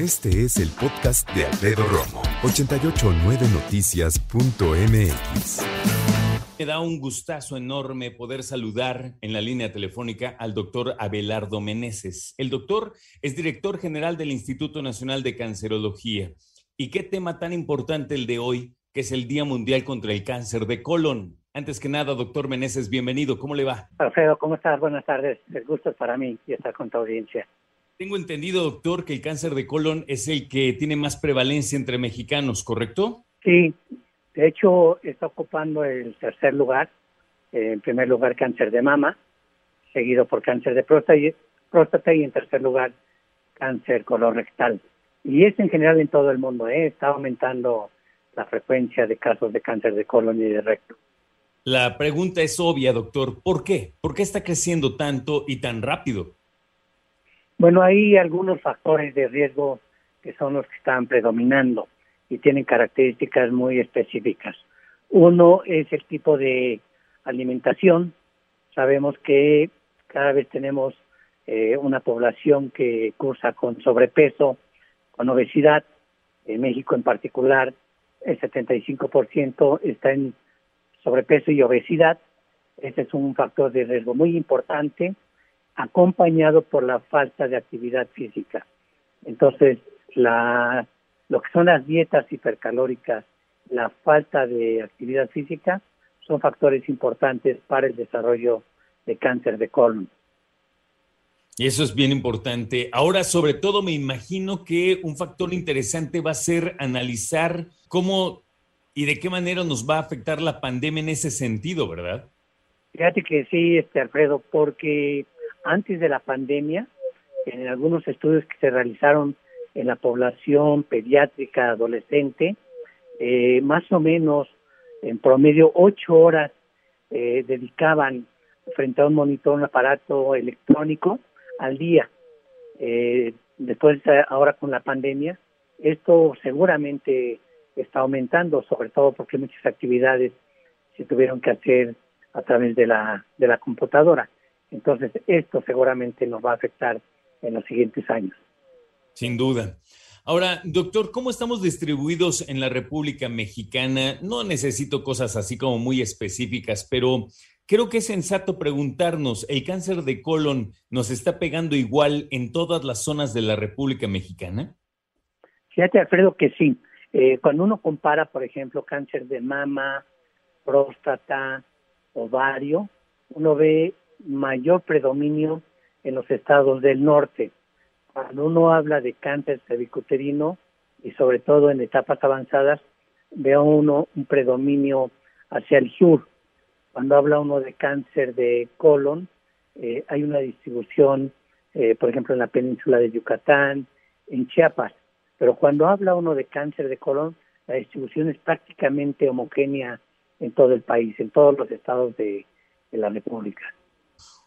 Este es el podcast de Alfredo Romo, 889noticias.mx. Me da un gustazo enorme poder saludar en la línea telefónica al doctor Abelardo Meneses. El doctor es director general del Instituto Nacional de Cancerología. ¿Y qué tema tan importante el de hoy, que es el Día Mundial contra el Cáncer de Colon? Antes que nada, doctor Meneses, bienvenido. ¿Cómo le va? Alfredo, ¿cómo estás? Buenas tardes. El gusto es para mí y estar con tu audiencia. Tengo entendido, doctor, que el cáncer de colon es el que tiene más prevalencia entre mexicanos, ¿correcto? Sí, de hecho está ocupando el tercer lugar. en primer lugar, cáncer de mama, seguido por cáncer de próstata y, en tercer lugar, cáncer colorectal. Y es en general en todo el mundo, ¿eh? está aumentando la frecuencia de casos de cáncer de colon y de recto. La pregunta es obvia, doctor. ¿Por qué? ¿Por qué está creciendo tanto y tan rápido? Bueno, hay algunos factores de riesgo que son los que están predominando y tienen características muy específicas. Uno es el tipo de alimentación. Sabemos que cada vez tenemos eh, una población que cursa con sobrepeso, con obesidad. En México en particular, el 75% está en sobrepeso y obesidad. Ese es un factor de riesgo muy importante acompañado por la falta de actividad física. Entonces, la, lo que son las dietas hipercalóricas, la falta de actividad física, son factores importantes para el desarrollo de cáncer de colon. Y eso es bien importante. Ahora, sobre todo, me imagino que un factor interesante va a ser analizar cómo y de qué manera nos va a afectar la pandemia en ese sentido, ¿verdad? Fíjate que sí, este Alfredo, porque antes de la pandemia, en algunos estudios que se realizaron en la población pediátrica adolescente, eh, más o menos en promedio ocho horas eh, dedicaban frente a un monitor, un aparato electrónico al día. Eh, después, ahora con la pandemia, esto seguramente está aumentando, sobre todo porque muchas actividades se tuvieron que hacer a través de la, de la computadora. Entonces, esto seguramente nos va a afectar en los siguientes años. Sin duda. Ahora, doctor, ¿cómo estamos distribuidos en la República Mexicana? No necesito cosas así como muy específicas, pero creo que es sensato preguntarnos, ¿el cáncer de colon nos está pegando igual en todas las zonas de la República Mexicana? Fíjate, Alfredo, que sí. Eh, cuando uno compara, por ejemplo, cáncer de mama, próstata, ovario, uno ve mayor predominio en los estados del norte. Cuando uno habla de cáncer cervicuterino y sobre todo en etapas avanzadas, ve uno un predominio hacia el sur. Cuando habla uno de cáncer de colon, eh, hay una distribución, eh, por ejemplo, en la península de Yucatán, en Chiapas. Pero cuando habla uno de cáncer de colon, la distribución es prácticamente homogénea en todo el país, en todos los estados de la República.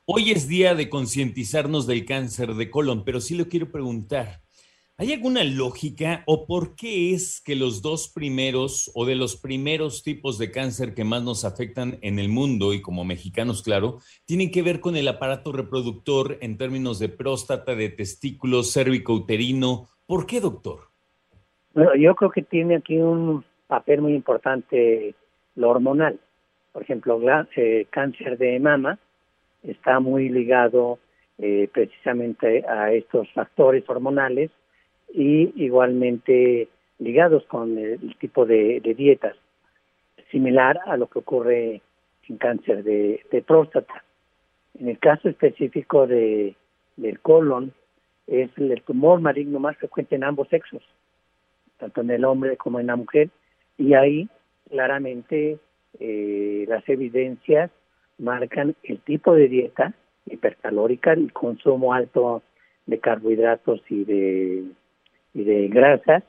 Hoy es día de concientizarnos del cáncer de colon, pero sí lo quiero preguntar. ¿Hay alguna lógica o por qué es que los dos primeros o de los primeros tipos de cáncer que más nos afectan en el mundo y como mexicanos, claro, tienen que ver con el aparato reproductor en términos de próstata, de testículos, uterino? ¿Por qué, doctor? Bueno, yo creo que tiene aquí un papel muy importante lo hormonal. Por ejemplo, eh, cáncer de mama está muy ligado eh, precisamente a estos factores hormonales y igualmente ligados con el, tipo de, dietas, similar a lo que ocurre en cáncer de, próstata. En el caso específico de, del colon, es el tumor maligno más frecuente en ambos sexos, tanto en el hombre como en la mujer, y ahí claramente eh, las evidencias marcan el tipo de dieta hipercalórica, el consumo alto de carbohidratos y de, y de grasas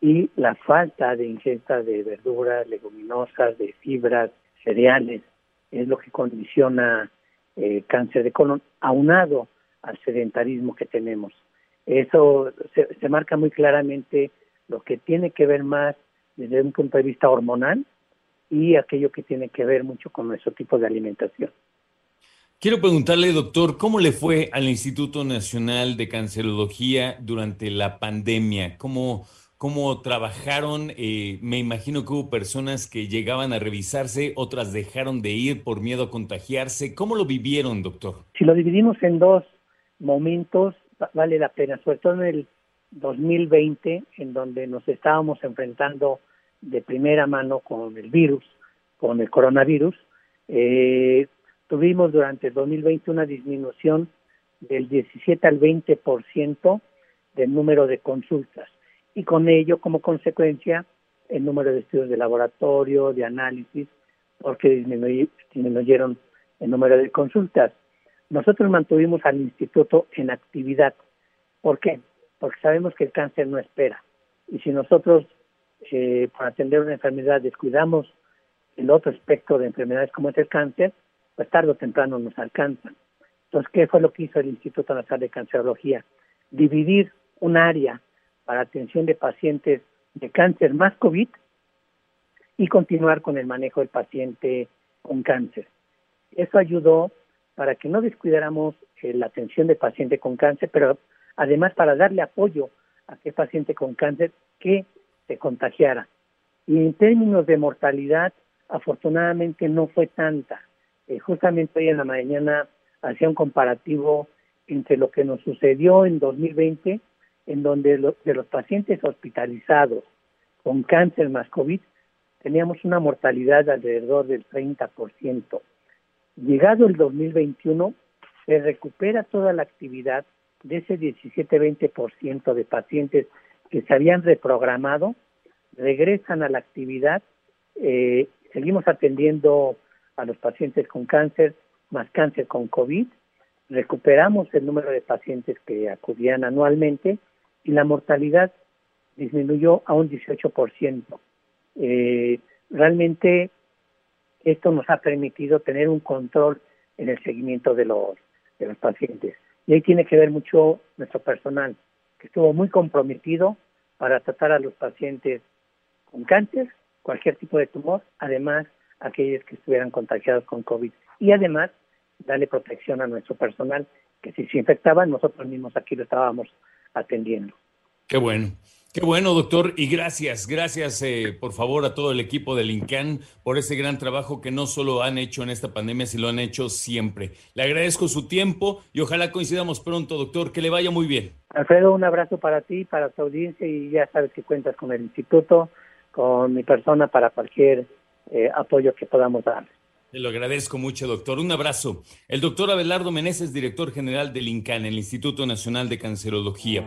y la falta de ingesta de verduras, leguminosas, de fibras, cereales, es lo que condiciona el eh, cáncer de colon, aunado al sedentarismo que tenemos. Eso se, se marca muy claramente lo que tiene que ver más desde un punto de vista hormonal y aquello que tiene que ver mucho con nuestro tipo de alimentación. Quiero preguntarle, doctor, ¿cómo le fue al Instituto Nacional de Cancerología durante la pandemia? ¿Cómo, cómo trabajaron? Eh, me imagino que hubo personas que llegaban a revisarse, otras dejaron de ir por miedo a contagiarse. ¿Cómo lo vivieron, doctor? Si lo dividimos en dos momentos, vale la pena, sobre todo en el 2020, en donde nos estábamos enfrentando de primera mano con el virus, con el coronavirus. Eh, tuvimos durante el 2020 una disminución del 17 al 20% del número de consultas y con ello como consecuencia el número de estudios de laboratorio, de análisis, porque disminuyeron el número de consultas. Nosotros mantuvimos al instituto en actividad. ¿Por qué? Porque sabemos que el cáncer no espera. Y si nosotros, eh, para atender una enfermedad, descuidamos el otro espectro de enfermedades como es el cáncer, pues tarde o temprano nos alcanzan. Entonces, ¿qué fue lo que hizo el Instituto Nacional de Cancerología? Dividir un área para atención de pacientes de cáncer más COVID y continuar con el manejo del paciente con cáncer. Eso ayudó para que no descuidáramos eh, la atención del paciente con cáncer, pero además para darle apoyo a aquel paciente con cáncer que se contagiara. Y en términos de mortalidad, afortunadamente no fue tanta. Eh, justamente hoy en la mañana hacía un comparativo entre lo que nos sucedió en 2020, en donde de los pacientes hospitalizados con cáncer más COVID, teníamos una mortalidad de alrededor del 30%. Llegado el 2021, se recupera toda la actividad de ese 17-20% de pacientes que se habían reprogramado, regresan a la actividad, eh, seguimos atendiendo a los pacientes con cáncer, más cáncer con COVID, recuperamos el número de pacientes que acudían anualmente y la mortalidad disminuyó a un 18%. Eh, realmente esto nos ha permitido tener un control en el seguimiento de los, de los pacientes. Y ahí tiene que ver mucho nuestro personal, que estuvo muy comprometido para tratar a los pacientes con cáncer, cualquier tipo de tumor, además aquellos que estuvieran contagiados con COVID. Y además, darle protección a nuestro personal, que si se infectaban, nosotros mismos aquí lo estábamos atendiendo. Qué bueno. Qué bueno, doctor, y gracias, gracias eh, por favor a todo el equipo del INCAN por ese gran trabajo que no solo han hecho en esta pandemia, sino lo han hecho siempre. Le agradezco su tiempo y ojalá coincidamos pronto, doctor, que le vaya muy bien. Alfredo, un abrazo para ti, para tu audiencia y ya sabes que cuentas con el instituto, con mi persona para cualquier eh, apoyo que podamos dar. Te lo agradezco mucho, doctor. Un abrazo. El doctor Abelardo Meneses, director general del INCAN, el Instituto Nacional de Cancerología.